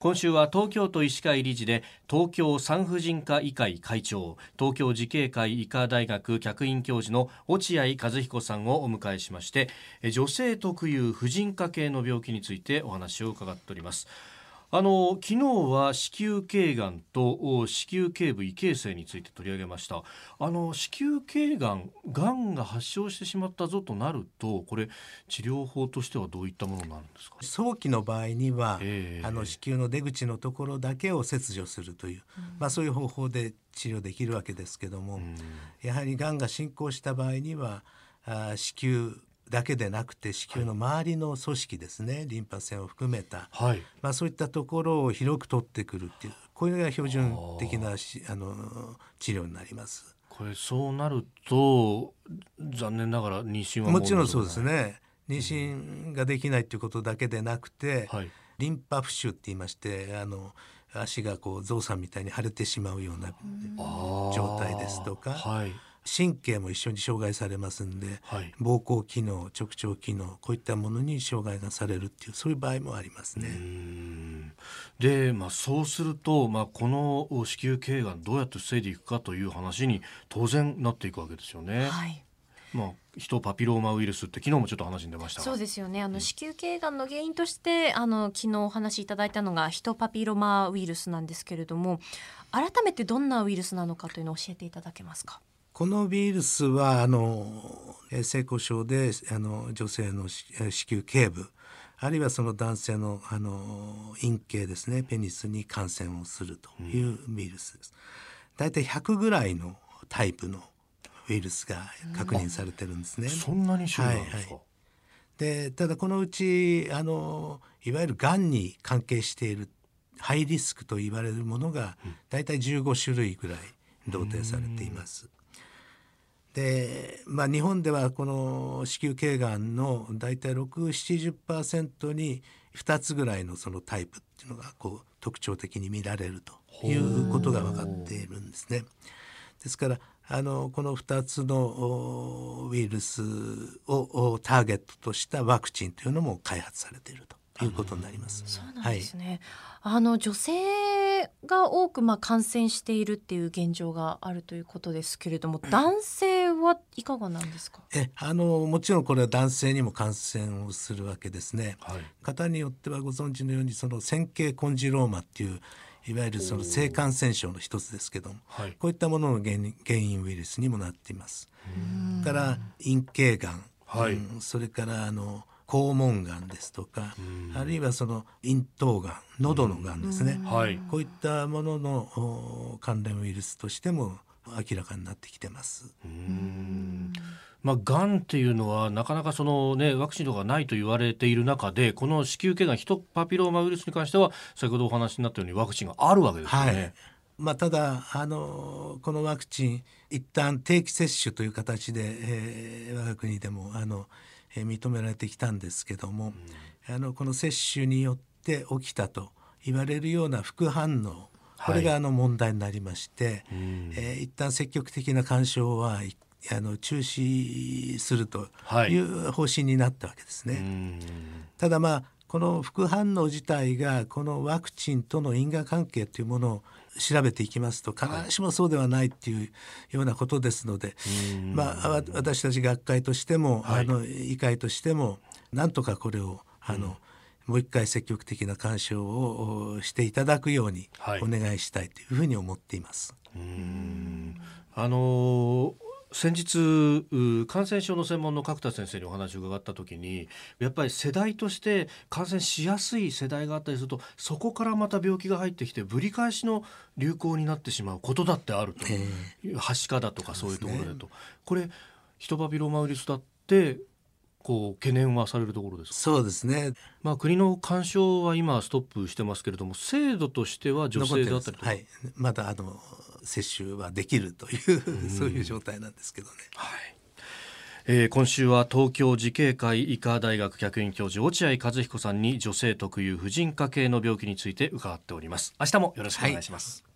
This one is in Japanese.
今週は東京都医師会理事で東京産婦人科医会会長東京慈恵会医科大学客員教授の落合和彦さんをお迎えしまして女性特有婦人科系の病気についてお話を伺っております。あの昨日は子宮頸がんと子宮頸部異形成について取り上げました。あの子宮頸がんがんが発症してしまったぞとなるとこれ治療法としてはどういったものになるんですか？早期の場合には、えー、あの子宮の出口のところだけを切除するという、うん、まあ、そういう方法で治療できるわけですけども、うん、やはりがんが進行した場合にはあ子宮だけでなくて子宮の周りの組織ですね、はい、リンパ腺を含めた、はい、まあ、そういったところを広く取ってくるっていうこれが標準的なあの治療になります。これそうなると残念ながら妊娠はもちろんそうですね。妊娠ができないということだけでなくて、はい、リンパ浮腫って言いましてあの足がこうゾウさんみたいに腫れてしまうような状態ですとか、はい、神経も一緒に障害されますんで、はい、膀胱機能直腸機能こういったものに障害がされるっていうそういう場合もありますね。で、まあ、そうすると、まあ、この子宮頸がんどうやって防いでいくかという話に当然なっていくわけですよね。はい。まあ、ヒトパピローマウイルスって昨日もちょっと話に出ました。そうですよね。あの子宮頸がんの原因としてあの昨日お話しいただいたのがヒトパピローマウイルスなんですけれども改めてどんなウイルスなのかというのを教えていただけますか？このウイルスはあの性交渉であの女性の子宮頸部あるいはその男性のあの陰茎ですねペニスに感染をするというウイルスです。大体100ぐらいのタイプのウイルスが確認されてるんですね。そんなに種類なんですか、はいはい、でただこのうちあのいわゆるがんに関係しているハイリスクと言われるものが大体15種類ぐらい同定されています。で、まあ、日本ではこの子宮頸がんの大体670%に2つぐらいのそのタイプっていうのがこう特徴的に見られるということが分かっているんですね。ですからあのこの2つのウイルスをターゲットとしたワクチンというのも開発されているということになります。そうなんですね。はい、あの女性が多くまあ感染しているっていう現状があるということですけれども、男性はいかがなんですか？え、あのもちろんこれは男性にも感染をするわけですね。はい、方によってはご存知のようにその線形コンジローマっていういわゆるその性感染症の一つですけども、はい、こういったものの原因ウイルスにもなっています。から陰茎がん、はい、うん、それからあの肛門がんですとか、あるいはその咽頭がん喉のがんですね、はい、こういったものの関連ウイルスとしても明らかになってきてます。まあ、がんっていうのはなかなかその、ね、ワクチンとかないと言われている中でこの子宮頸がんヒトパピローマウイルスに関しては先ほどお話になったようにワクチンがあるわけですよね。はい。まあ、ただあのこのワクチン一旦定期接種という形で、えー、我が国でもあのえ認められてきたんですけども、うん、あのこの接種によって起きたと言われるような副反応これがあの問題になりまして、はい、えー、一旦積極的な干渉はあの中止するとい。う方針になったわけですね。はい、ただまあこの副反応自体がこのワクチンとの因果関係というものを調べていきますと必ずしもそうではないっていうようなことですので、まあ、私たち学会としても、はい、あの医会としてもなんとかこれをあの、もう一回積極的な干渉をしていただくようにお願いしたいというふうに思っています。はい、あのー先日感染症の専門の角田先生にお話を伺った時にやっぱり世代として感染しやすい世代があったりするとそこからまた病気が入ってきてぶり返しの流行になってしまうことだってあると、えー、はしかだとかそういうところだと、ね、これヒトパピローマウイルスだってこう懸念はされるところですそうですね。まあ国の干渉は今ストップしてますけれども制度としては女性だったりとか、はい、まだあの接種はできるというそういう状態なんですけどね。はい。えー、今週は東京慈恵会医科大学客員教授落合和彦さんに女性特有婦人科系の病気について伺っております。明日もよろしくお願いします、はい